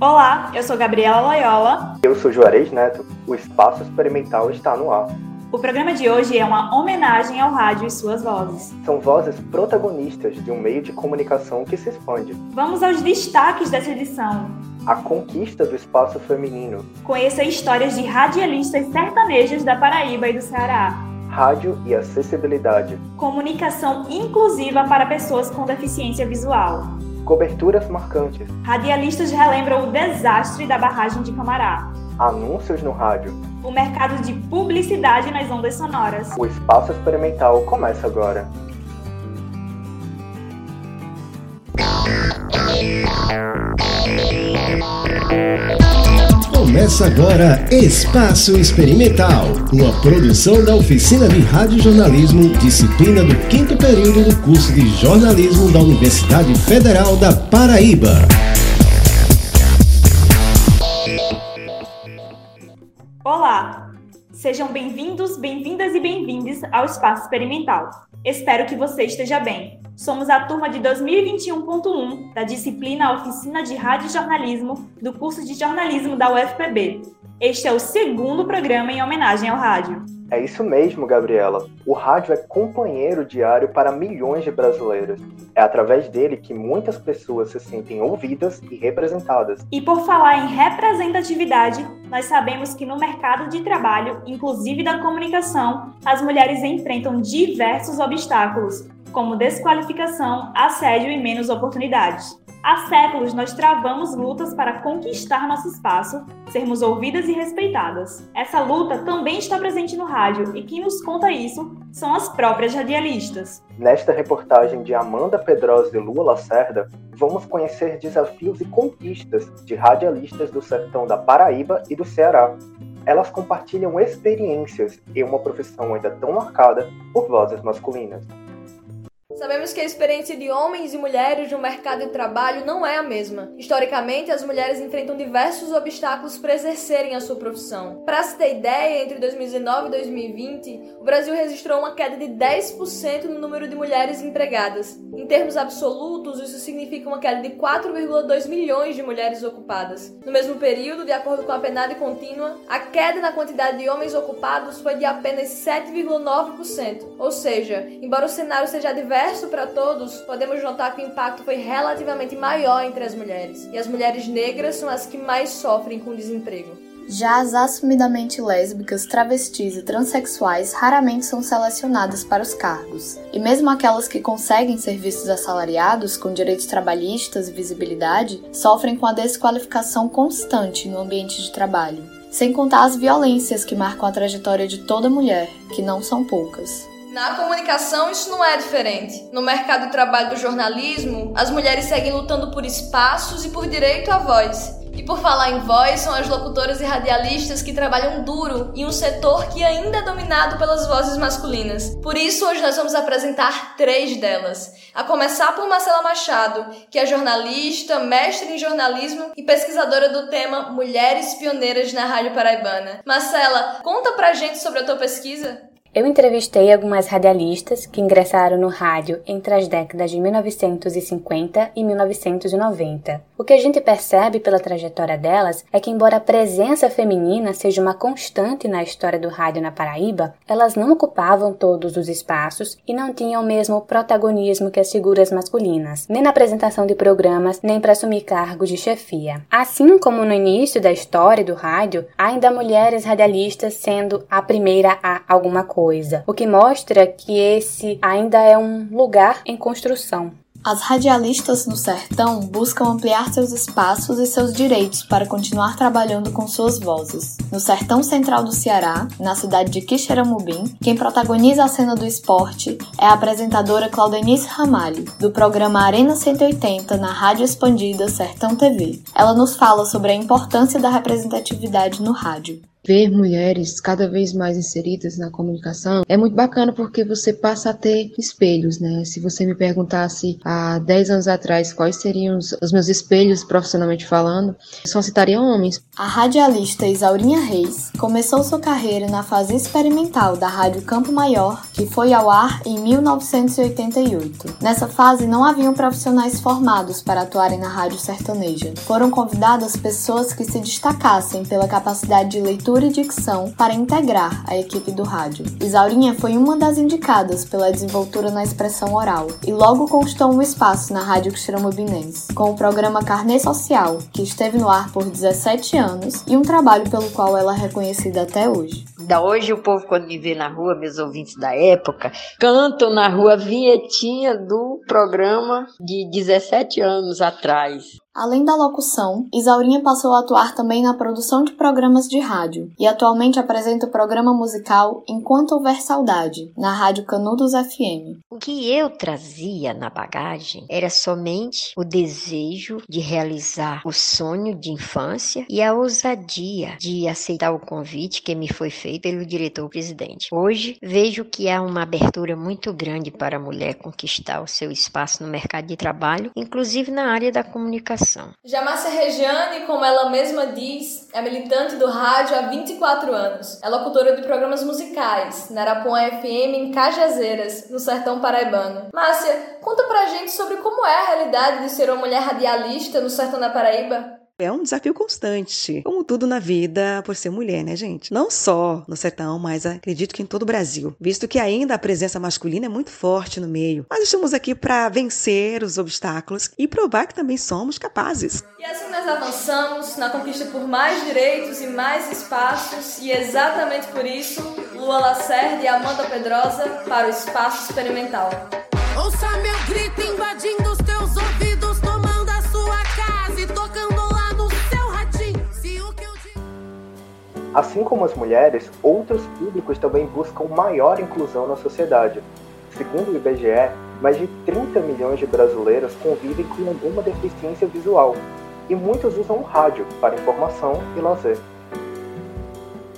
Olá, eu sou Gabriela Loyola. Eu sou Juarez Neto. O Espaço Experimental está no ar. O programa de hoje é uma homenagem ao rádio e suas vozes. São vozes protagonistas de um meio de comunicação que se expande. Vamos aos destaques dessa edição. A conquista do espaço feminino. Conheça histórias de radialistas sertanejas da Paraíba e do Ceará. Rádio e acessibilidade. Comunicação inclusiva para pessoas com deficiência visual. Coberturas marcantes. Radialistas relembram o desastre da barragem de Camará. Anúncios no rádio. O mercado de publicidade nas ondas sonoras. O espaço experimental começa agora. Começa agora Espaço Experimental, uma produção da Oficina de Rádio Jornalismo, disciplina do quinto período do curso de jornalismo da Universidade Federal da Paraíba. Sejam bem-vindos, bem-vindas e bem-vindes ao Espaço Experimental. Espero que você esteja bem. Somos a turma de 2021.1 da disciplina Oficina de Rádio Jornalismo do curso de jornalismo da UFPB. Este é o segundo programa em homenagem ao rádio. É isso mesmo, Gabriela. O rádio é companheiro diário para milhões de brasileiros. É através dele que muitas pessoas se sentem ouvidas e representadas. E por falar em representatividade, nós sabemos que no mercado de trabalho, inclusive da comunicação, as mulheres enfrentam diversos obstáculos, como desqualificação, assédio e menos oportunidades. Há séculos nós travamos lutas para conquistar nosso espaço, sermos ouvidas e respeitadas. Essa luta também está presente no rádio e quem nos conta isso são as próprias radialistas. Nesta reportagem de Amanda Pedrosa e Lua Lacerda, vamos conhecer desafios e conquistas de radialistas do sertão da Paraíba e do Ceará. Elas compartilham experiências em uma profissão ainda tão marcada por vozes masculinas. Sabemos que a experiência de homens e mulheres no mercado de trabalho não é a mesma. Historicamente, as mulheres enfrentam diversos obstáculos para exercerem a sua profissão. Para se ter ideia, entre 2019 e 2020, o Brasil registrou uma queda de 10% no número de mulheres empregadas. Em termos absolutos, isso significa uma queda de 4,2 milhões de mulheres ocupadas. No mesmo período, de acordo com a PNAD contínua, a queda na quantidade de homens ocupados foi de apenas 7,9%. Ou seja, embora o cenário seja diverso, diverso para todos, podemos notar que o impacto foi relativamente maior entre as mulheres, e as mulheres negras são as que mais sofrem com o desemprego. Já as assumidamente lésbicas, travestis e transexuais raramente são selecionadas para os cargos. E mesmo aquelas que conseguem serviços assalariados, com direitos trabalhistas e visibilidade, sofrem com a desqualificação constante no ambiente de trabalho. Sem contar as violências que marcam a trajetória de toda mulher, que não são poucas. Na comunicação, isso não é diferente. No mercado de trabalho do jornalismo, as mulheres seguem lutando por espaços e por direito à voz. E por falar em voz, são as locutoras e radialistas que trabalham duro em um setor que ainda é dominado pelas vozes masculinas. Por isso, hoje nós vamos apresentar três delas. A começar por Marcela Machado, que é jornalista, mestre em jornalismo e pesquisadora do tema Mulheres Pioneiras na Rádio Paraibana. Marcela, conta pra gente sobre a tua pesquisa. Eu entrevistei algumas radialistas que ingressaram no rádio entre as décadas de 1950 e 1990. O que a gente percebe pela trajetória delas é que, embora a presença feminina seja uma constante na história do rádio na Paraíba, elas não ocupavam todos os espaços e não tinham o mesmo protagonismo que as figuras masculinas, nem na apresentação de programas, nem para assumir cargos de chefia. Assim como no início da história do rádio, ainda há mulheres radialistas sendo a primeira a alguma coisa coisa, o que mostra que esse ainda é um lugar em construção. As radialistas no sertão buscam ampliar seus espaços e seus direitos para continuar trabalhando com suas vozes. No sertão central do Ceará, na cidade de Quixeramobim, quem protagoniza a cena do esporte é a apresentadora Claudenice Ramalho, do programa Arena 180 na Rádio Expandida Sertão TV. Ela nos fala sobre a importância da representatividade no rádio. Ver mulheres cada vez mais inseridas na comunicação é muito bacana porque você passa a ter espelhos, né? Se você me perguntasse há 10 anos atrás quais seriam os, os meus espelhos profissionalmente falando, só citaria homens. A radialista Isaurinha Reis começou sua carreira na fase experimental da Rádio Campo Maior, que foi ao ar em 1988. Nessa fase não haviam profissionais formados para atuarem na rádio sertaneja. Foram convidadas pessoas que se destacassem pela capacidade de leitura leitura e dicção para integrar a equipe do rádio. Isaurinha foi uma das indicadas pela desenvoltura na expressão oral e logo conquistou um espaço na Rádio Xeramobinense, com o programa Carnê Social, que esteve no ar por 17 anos e um trabalho pelo qual ela é reconhecida até hoje. Da hoje o povo quando me vê na rua, meus ouvintes da época, cantam na rua vinhetinha do programa de 17 anos atrás. Além da locução, Isaurinha passou a atuar também na produção de programas de rádio e atualmente apresenta o programa musical Enquanto Houver Saudade, na Rádio Canudos FM. O que eu trazia na bagagem era somente o desejo de realizar o sonho de infância e a ousadia de aceitar o convite que me foi feito pelo diretor-presidente. Hoje vejo que há uma abertura muito grande para a mulher conquistar o seu espaço no mercado de trabalho, inclusive na área da comunicação comunicação. Já Márcia Regiane, como ela mesma diz, é militante do rádio há 24 anos. É locutora de programas musicais na Arapuã FM em Cajazeiras, no sertão paraibano. Márcia, conta pra gente sobre como é a realidade de ser uma mulher radialista no sertão da Paraíba. É um desafio constante, como tudo na vida, por ser mulher, né, gente? Não só no sertão, mas acredito que em todo o Brasil, visto que ainda a presença masculina é muito forte no meio. Mas estamos aqui para vencer os obstáculos e provar que também somos capazes. E assim nós avançamos na conquista por mais direitos e mais espaços, e exatamente por isso, Lua Lacerda e Amanda Pedrosa para o Espaço Experimental. Ouça meu grito invadindo os teus ouvidos, Assim como as mulheres, outros públicos também buscam maior inclusão na sociedade. Segundo o IBGE, mais de 30 milhões de brasileiros convivem com alguma deficiência visual, e muitos usam o rádio para informação e lazer.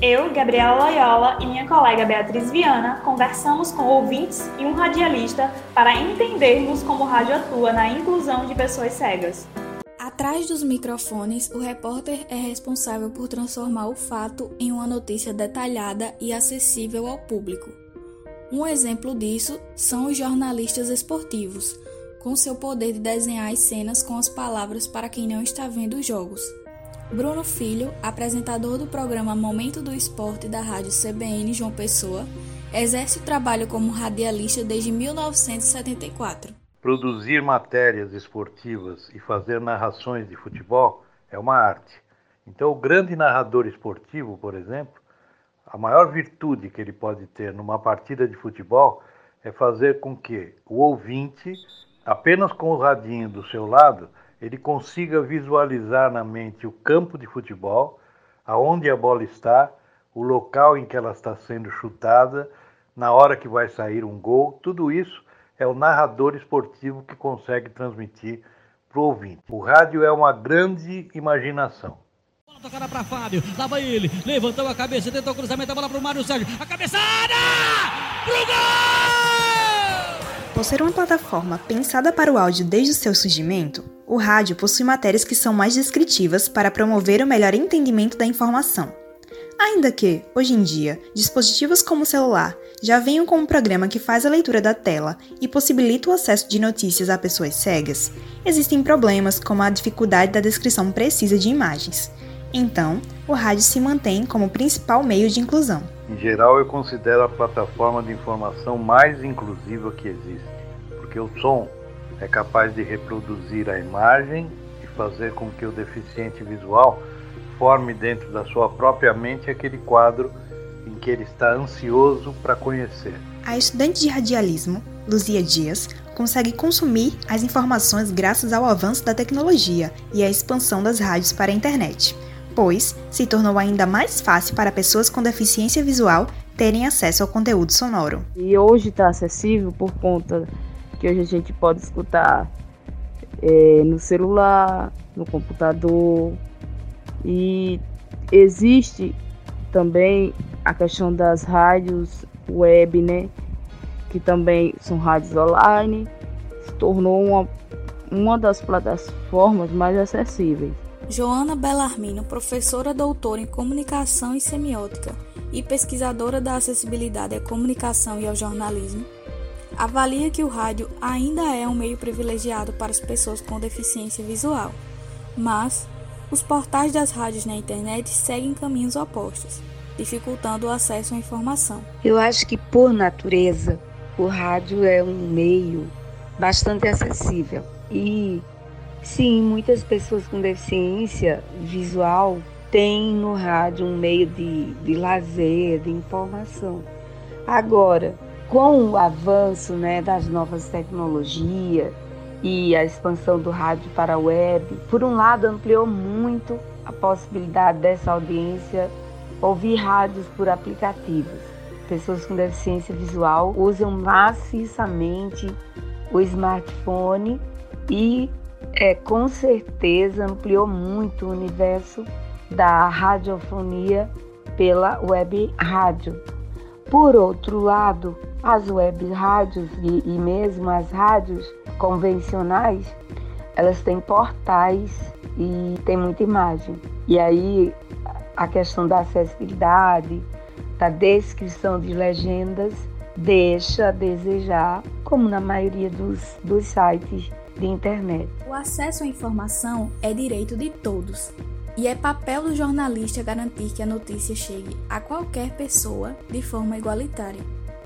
Eu, Gabriela Loyola e minha colega Beatriz Viana conversamos com ouvintes e um radialista para entendermos como o rádio atua na inclusão de pessoas cegas. Atrás dos microfones, o repórter é responsável por transformar o fato em uma notícia detalhada e acessível ao público. Um exemplo disso são os jornalistas esportivos, com seu poder de desenhar as cenas com as palavras para quem não está vendo os jogos. Bruno Filho, apresentador do programa Momento do Esporte da rádio CBN João Pessoa, exerce o trabalho como radialista desde 1974. Produzir matérias esportivas e fazer narrações de futebol é uma arte. Então, o grande narrador esportivo, por exemplo, a maior virtude que ele pode ter numa partida de futebol é fazer com que o ouvinte, apenas com o radinho do seu lado, ele consiga visualizar na mente o campo de futebol, aonde a bola está, o local em que ela está sendo chutada, na hora que vai sair um gol, tudo isso é o narrador esportivo que consegue transmitir para o ouvinte. O rádio é uma grande imaginação. Bola tocada para Fábio, lá vai ele, levantou a cabeça, tentou o cruzamento, a bola para o Mário Sérgio, a cabeçada! Pro gol! Por ser uma plataforma pensada para o áudio desde o seu surgimento, o rádio possui matérias que são mais descritivas para promover o melhor entendimento da informação. Ainda que, hoje em dia, dispositivos como o celular já venham com um programa que faz a leitura da tela e possibilita o acesso de notícias a pessoas cegas, existem problemas como a dificuldade da descrição precisa de imagens. Então, o rádio se mantém como principal meio de inclusão. Em geral, eu considero a plataforma de informação mais inclusiva que existe, porque o som é capaz de reproduzir a imagem e fazer com que o deficiente visual forme dentro da sua própria mente aquele quadro em que ele está ansioso para conhecer. A estudante de radialismo, Luzia Dias, consegue consumir as informações graças ao avanço da tecnologia e à expansão das rádios para a internet, pois se tornou ainda mais fácil para pessoas com deficiência visual terem acesso ao conteúdo sonoro. E hoje está acessível por conta que hoje a gente pode escutar é, no celular, no computador, e existe também a questão das rádios web, né? Que também são rádios online, se tornou uma, uma das plataformas mais acessíveis. Joana Bellarmino, professora doutora em comunicação e semiótica e pesquisadora da acessibilidade à comunicação e ao jornalismo, avalia que o rádio ainda é um meio privilegiado para as pessoas com deficiência visual, mas os portais das rádios na internet seguem caminhos opostos, dificultando o acesso à informação. Eu acho que, por natureza, o rádio é um meio bastante acessível e sim, muitas pessoas com deficiência visual têm no rádio um meio de, de lazer, de informação. Agora, com o avanço né, das novas tecnologias e a expansão do rádio para a web, por um lado ampliou muito a possibilidade dessa audiência ouvir rádios por aplicativos. Pessoas com deficiência visual usam maciçamente o smartphone e é, com certeza ampliou muito o universo da radiofonia pela web rádio. Por outro lado, as web rádios e, e mesmo as rádios convencionais, elas têm portais e tem muita imagem. E aí a questão da acessibilidade, da descrição de legendas, deixa a desejar, como na maioria dos, dos sites de internet. O acesso à informação é direito de todos. E é papel do jornalista garantir que a notícia chegue a qualquer pessoa de forma igualitária.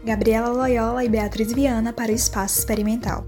Gabriela Loyola e Beatriz Viana para o Espaço Experimental.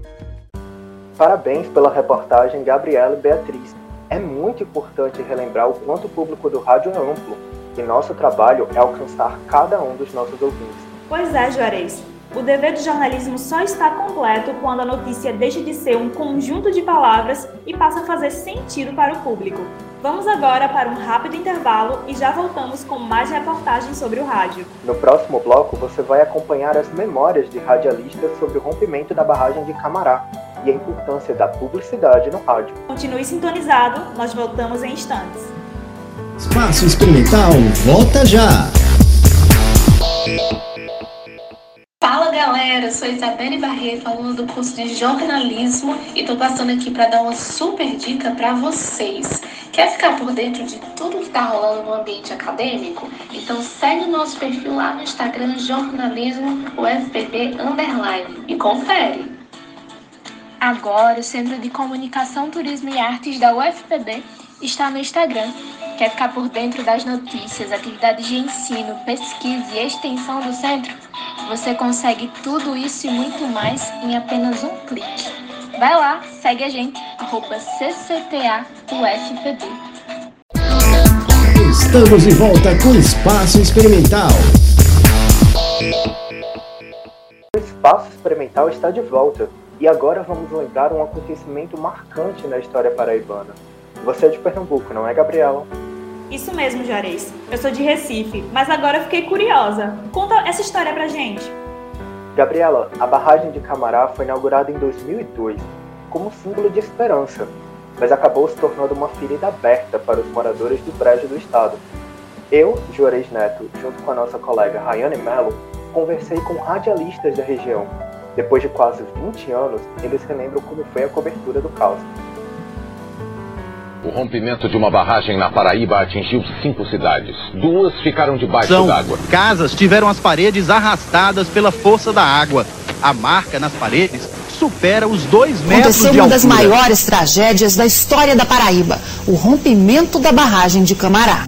Parabéns pela reportagem, Gabriela e Beatriz. É muito importante relembrar o quanto o público do rádio é amplo e nosso trabalho é alcançar cada um dos nossos ouvintes. Pois é, Juarez. O dever do jornalismo só está completo quando a notícia deixa de ser um conjunto de palavras e passa a fazer sentido para o público. Vamos agora para um rápido intervalo e já voltamos com mais reportagens sobre o rádio. No próximo bloco, você vai acompanhar as memórias de radialistas sobre o rompimento da barragem de Camará e a importância da publicidade no rádio. Continue sintonizado, nós voltamos em instantes. Espaço Experimental volta já! Fala galera, sou Isabelle Barreto, aluna do curso de jornalismo e tô passando aqui para dar uma super dica para vocês. Quer ficar por dentro de tudo que está rolando no ambiente acadêmico? Então segue o nosso perfil lá no Instagram jornalismo UFPB underline e confere. Agora, o Centro de Comunicação, Turismo e Artes da UFPB está no Instagram. Quer ficar por dentro das notícias, atividades de ensino, pesquisa e extensão do centro? Você consegue tudo isso e muito mais em apenas um clique. Vai lá, segue a gente, arroba CCTAUFPB. Estamos de volta com Espaço Experimental. O Espaço Experimental está de volta e agora vamos lembrar um acontecimento marcante na história paraibana. Você é de Pernambuco, não é, Gabriela? Isso mesmo, Juarez. Eu sou de Recife, mas agora fiquei curiosa. Conta essa história pra gente. Gabriela, a barragem de Camará foi inaugurada em 2002 como símbolo de esperança, mas acabou se tornando uma ferida aberta para os moradores do brejo do estado. Eu, Juarez Neto, junto com a nossa colega Rayane Mello, conversei com radialistas da região. Depois de quase 20 anos, eles relembram como foi a cobertura do caos. O rompimento de uma barragem na Paraíba atingiu cinco cidades. Duas ficaram debaixo d'água. casas tiveram as paredes arrastadas pela força da água. A marca nas paredes supera os dois metros Aconteceu de uma altura. das maiores tragédias da história da Paraíba, o rompimento da barragem de Camará.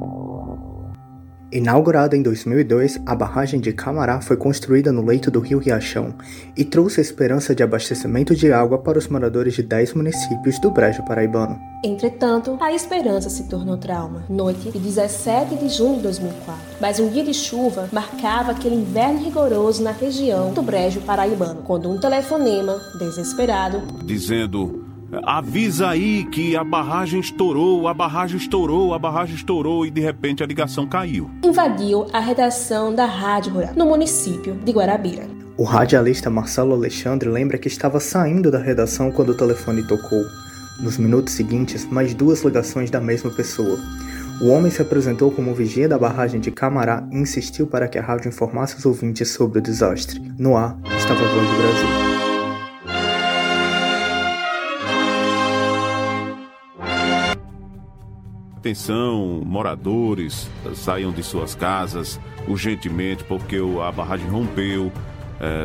Inaugurada em 2002, a barragem de Camará foi construída no leito do rio Riachão e trouxe a esperança de abastecimento de água para os moradores de 10 municípios do Brejo Paraibano. Entretanto, a esperança se tornou trauma. Noite de 17 de junho de 2004. Mas um dia de chuva marcava aquele inverno rigoroso na região do Brejo Paraibano, quando um telefonema, desesperado, dizendo: avisa aí que a barragem estourou, a barragem estourou, a barragem estourou e de repente a ligação caiu. invadiu a redação da Rádio Rural, no município de Guarabira. O radialista Marcelo Alexandre lembra que estava saindo da redação quando o telefone tocou. Nos minutos seguintes, mais duas ligações da mesma pessoa. O homem se apresentou como vigia da barragem de Camará e insistiu para que a rádio informasse os ouvintes sobre o desastre. No ar, estava a voz do Brasil. Atenção, moradores, saiam de suas casas urgentemente porque a barragem rompeu,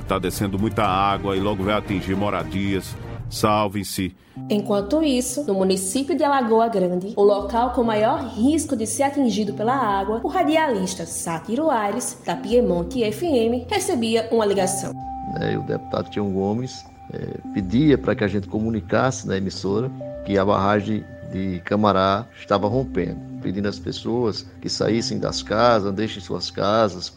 está descendo muita água e logo vai atingir moradias. Salvem-se. Enquanto isso, no município de Alagoa Grande, o local com maior risco de ser atingido pela água, o radialista Sátiro Aires, da Piemonte FM, recebia uma ligação. É, o deputado Tião Gomes é, pedia para que a gente comunicasse na emissora que a barragem de Camará estava rompendo, pedindo às pessoas que saíssem das casas, deixem suas casas.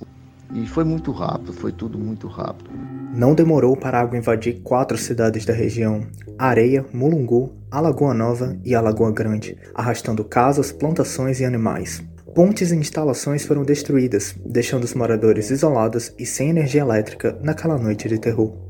E foi muito rápido, foi tudo muito rápido. Não demorou para a água invadir quatro cidades da região: Areia, Mulungu, Alagoa Nova e Alagoa Grande, arrastando casas, plantações e animais. Pontes e instalações foram destruídas, deixando os moradores isolados e sem energia elétrica naquela noite de terror.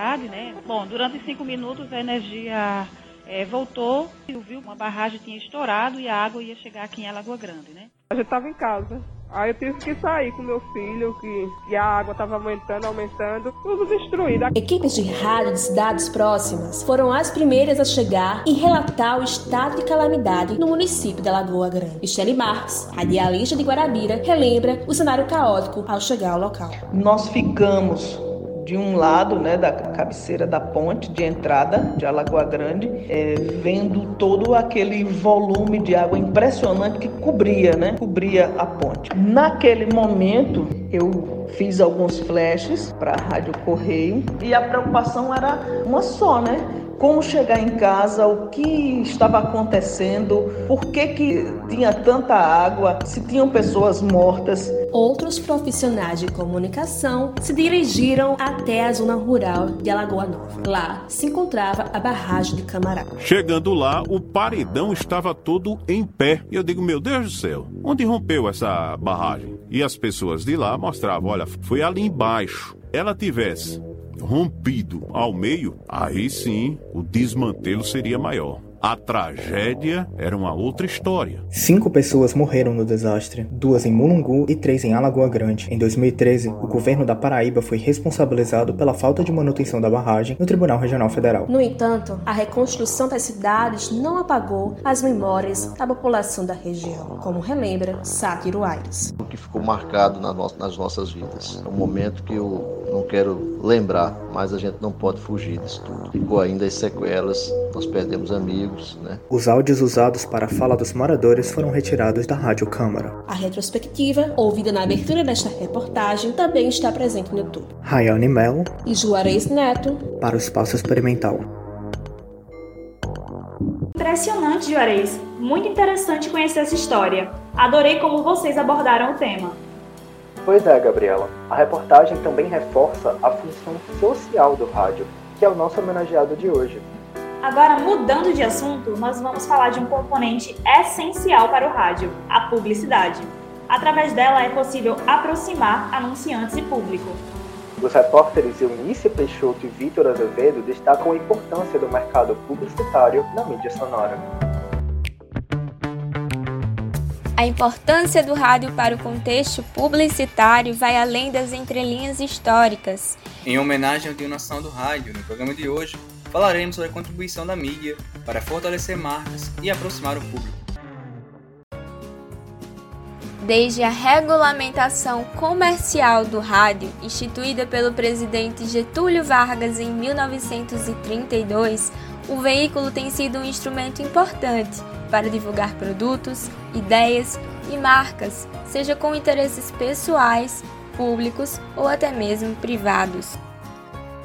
Cidade, né? Bom, durante cinco minutos a energia é, voltou, viu uma barragem tinha estourado e a água ia chegar aqui em Alagoa Grande, né? A gente estava em casa. Aí eu tive que sair com meu filho, que, que a água estava aumentando, aumentando, tudo destruído. Equipes de rádio de cidades próximas foram as primeiras a chegar e relatar o estado de calamidade no município de Lagoa Grande. Michele Marques, radialista de Guarabira, relembra o cenário caótico ao chegar ao local. Nós ficamos de um lado, né, da cabeceira da ponte de entrada de Alagoa Grande, é, vendo todo aquele volume de água impressionante que cobria, né, cobria a ponte. Naquele momento, eu fiz alguns flashes para a Rádio Correio e a preocupação era uma só, né? Como chegar em casa, o que estava acontecendo, por que, que tinha tanta água, se tinham pessoas mortas. Outros profissionais de comunicação se dirigiram até a zona rural de Alagoa Nova. Lá se encontrava a barragem de Camará. Chegando lá, o paredão estava todo em pé. E eu digo, meu Deus do céu, onde rompeu essa barragem? E as pessoas de lá mostravam, olha, foi ali embaixo. Ela tivesse rompido ao meio, aí sim o desmantelo seria maior. A tragédia era uma outra história. Cinco pessoas morreram no desastre, duas em Mulungu e três em Alagoa Grande. Em 2013, o governo da Paraíba foi responsabilizado pela falta de manutenção da barragem no Tribunal Regional Federal. No entanto, a reconstrução das cidades não apagou as memórias da população da região, como relembra Sátiro Aires. O que ficou marcado nas nossas vidas. É um momento que eu não quero lembrar, mas a gente não pode fugir disso tudo. Ficou ainda as sequelas, nós perdemos amigos amigos, né? Os áudios usados para a fala dos moradores foram retirados da Rádio Câmara. A retrospectiva, ouvida na abertura desta reportagem, também está presente no YouTube. Rayane Melo e Juarez Neto para o Espaço Experimental. Impressionante, Juarez. Muito interessante conhecer essa história. Adorei como vocês abordaram o tema. Pois é, Gabriela. A reportagem também reforça a função social do rádio, que é o nosso homenageado de hoje. Agora, mudando de assunto, nós vamos falar de um componente essencial para o rádio, a publicidade. Através dela é possível aproximar anunciantes e público. Os repórteres Eunice Peixoto e Vitor Azevedo destacam a importância do mercado publicitário na mídia sonora. A importância do rádio para o contexto publicitário vai além das entrelinhas históricas. Em homenagem ao Dia Nacional do Rádio, no programa de hoje, falaremos sobre a contribuição da mídia para fortalecer marcas e aproximar o público. Desde a regulamentação comercial do rádio, instituída pelo presidente Getúlio Vargas em 1932, o veículo tem sido um instrumento importante para divulgar produtos, ideias e marcas, seja com interesses pessoais, públicos ou até mesmo privados.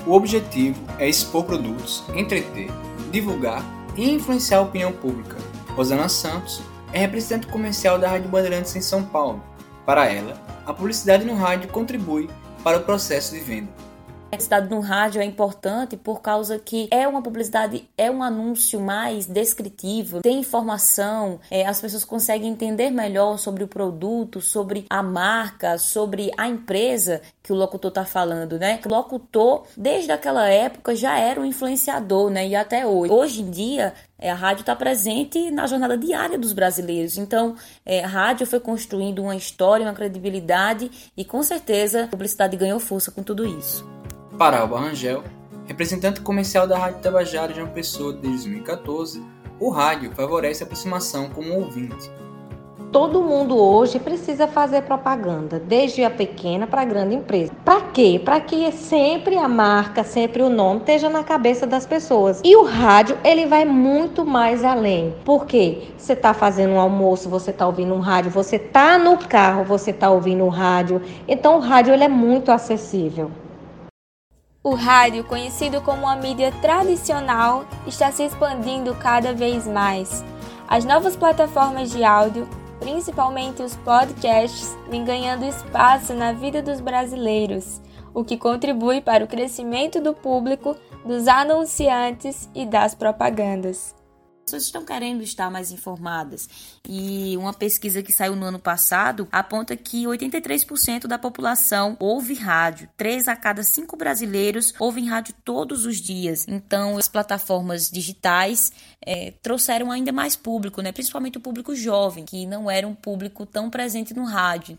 O objetivo é expor produtos, entreter, divulgar e influenciar a opinião pública. Rosana Santos é representante comercial da Rádio Bandeirantes em São Paulo. Para ela, a publicidade no rádio contribui para o processo de venda. Publicidade no rádio é importante por causa que é uma publicidade, é um anúncio mais descritivo, tem informação, é, as pessoas conseguem entender melhor sobre o produto, sobre a marca, sobre a empresa que o locutor está falando, né? O locutor, desde aquela época, já era um influenciador, né? E até hoje. Hoje em dia, é, a rádio está presente na jornada diária dos brasileiros. Então, é, a rádio foi construindo uma história, uma credibilidade e, com certeza, a publicidade ganhou força com tudo isso. Para Alba Rangel, representante comercial da Rádio Tabajara de uma Pessoa desde 2014, o rádio favorece a aproximação com o ouvinte Todo mundo hoje precisa fazer propaganda, desde a pequena para a grande empresa. Para quê? Para que sempre a marca, sempre o nome esteja na cabeça das pessoas. E o rádio, ele vai muito mais além. Por quê? Você está fazendo um almoço, você está ouvindo um rádio, você está no carro, você está ouvindo um rádio. Então o rádio ele é muito acessível. O rádio, conhecido como uma mídia tradicional, está se expandindo cada vez mais. As novas plataformas de áudio principalmente os podcasts, vêm ganhando espaço na vida dos brasileiros, o que contribui para o crescimento do público, dos anunciantes e das propagandas pessoas estão querendo estar mais informadas. E uma pesquisa que saiu no ano passado aponta que 83% da população ouve rádio. Três a cada cinco brasileiros ouvem rádio todos os dias. Então, as plataformas digitais é, trouxeram ainda mais público, né? principalmente o público jovem, que não era um público tão presente no rádio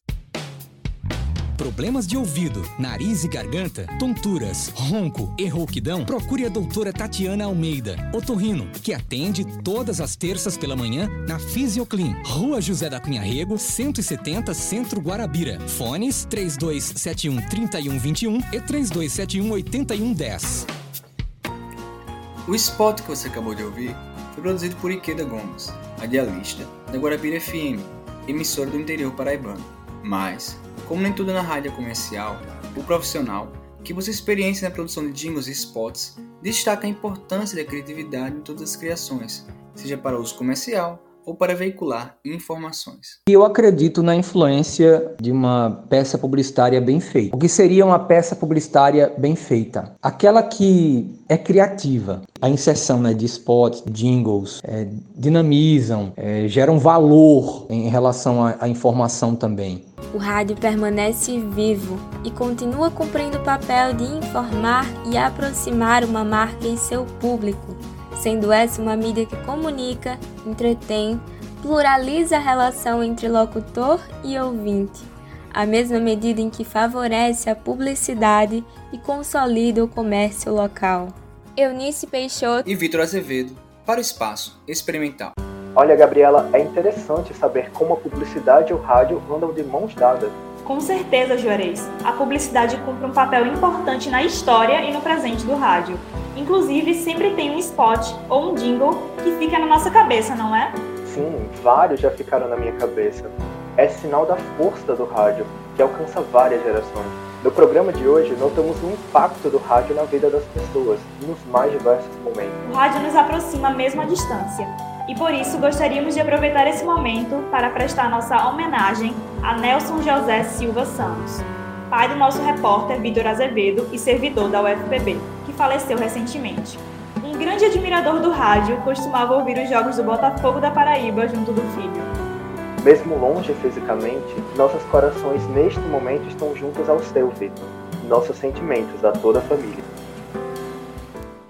problemas de ouvido, nariz e garganta, tonturas, ronco e rouquidão, procure a doutora Tatiana Almeida, otorrino, que atende todas as terças pela manhã na Fisioclean, Rua José da Cunha Rego, 170, Centro Guarabira. Fones 3271 3121 e 3271 8110. O spot que você acabou de ouvir foi produzido por Ikeda Gomes, radialista da Guarabira FM, emissora do interior paraibano. Mas como nem tudo na rádio é comercial, o profissional, que possui experiência na produção de jingles e spots, destaca a importância da criatividade em todas as criações, seja para uso comercial ou para veicular informações. Eu acredito na influência de uma peça publicitária bem feita. O que seria uma peça publicitária bem feita? Aquela que é criativa. A inserção né, de spots, jingles, é, dinamizam, é, geram valor em relação à, informação também. O rádio permanece vivo e continua cumprindo o papel de informar e aproximar uma marca em seu público, sendo essa uma mídia que comunica, entretém, pluraliza a relação entre locutor e ouvinte, à mesma medida em que favorece a publicidade e consolida o comércio local. Eunice Peixoto e Vitor Azevedo para o Espaço Experimental. Olha, Gabriela, é interessante saber como a publicidade e o rádio andam de mãos dadas. Com certeza, Juarez. A publicidade cumpre um papel importante na história e no presente do rádio. Inclusive, sempre tem um spot ou um jingle que fica na nossa cabeça, não é? Sim, vários já ficaram na minha cabeça. É sinal da força do rádio, que alcança várias gerações. No programa de hoje, notamos o impacto do rádio na vida das pessoas, nos mais diversos momentos. O rádio nos aproxima mesmo à distância e por isso gostaríamos de aproveitar esse momento para prestar nossa homenagem a Nelson José Silva Santos, pai do nosso repórter Vitor Azevedo e servidor da UFPB, que faleceu recentemente. Um grande admirador do rádio, costumava ouvir os jogos do Botafogo da Paraíba junto do filho. Mesmo longe fisicamente, nossos corações neste momento estão juntos ao seu, Vitor. Nossos sentimentos a toda a família.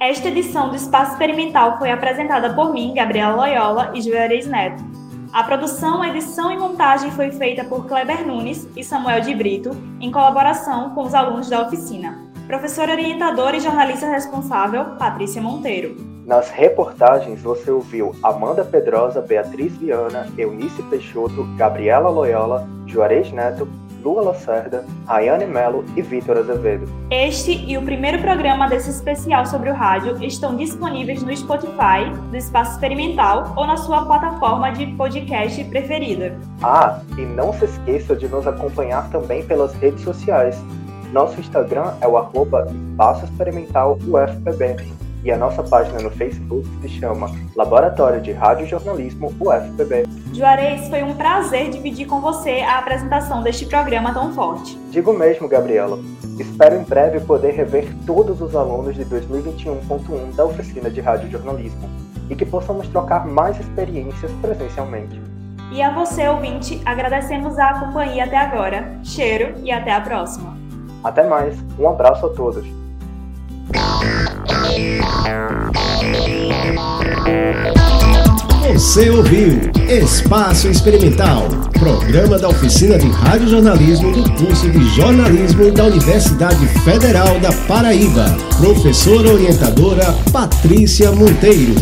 Esta edição do Espaço Experimental foi apresentada por mim, Gabriela Loyola e Juarez Neto. A produção, edição e montagem foi feita por Kleber Nunes e Samuel de Brito, em colaboração com os alunos da oficina. Professora orientadora e jornalista responsável, Patrícia Monteiro. Nas reportagens você ouviu Amanda Pedrosa, Beatriz Viana, Eunice Peixoto, Gabriela Loyola, Juarez Neto, Lua Lacerda, Rayane Melo e Vitor Azevedo. Este e o primeiro programa desse especial sobre o rádio estão disponíveis no Spotify, do Espaço Experimental ou na sua plataforma de podcast preferida. Ah, e não se esqueça de nos acompanhar também pelas redes sociais. Nosso Instagram é o arroba Espaço Experimental UFPB e a nossa página no Facebook se chama Laboratório de Rádio Jornalismo UFPB. Juarez, foi um prazer dividir com você a apresentação deste programa tão forte. Digo mesmo, Gabriela. Espero em breve poder rever todos os alunos de 2021.1 da oficina de radiojornalismo e que possamos trocar mais experiências presencialmente. E a você, ouvinte, agradecemos a companhia até agora. Cheiro e até a próxima. Até mais. Um abraço a todos. Você ouviu Espaço Experimental, programa da oficina de radiojornalismo do curso de jornalismo da Universidade Federal da Paraíba. Professora orientadora Patrícia Monteiro.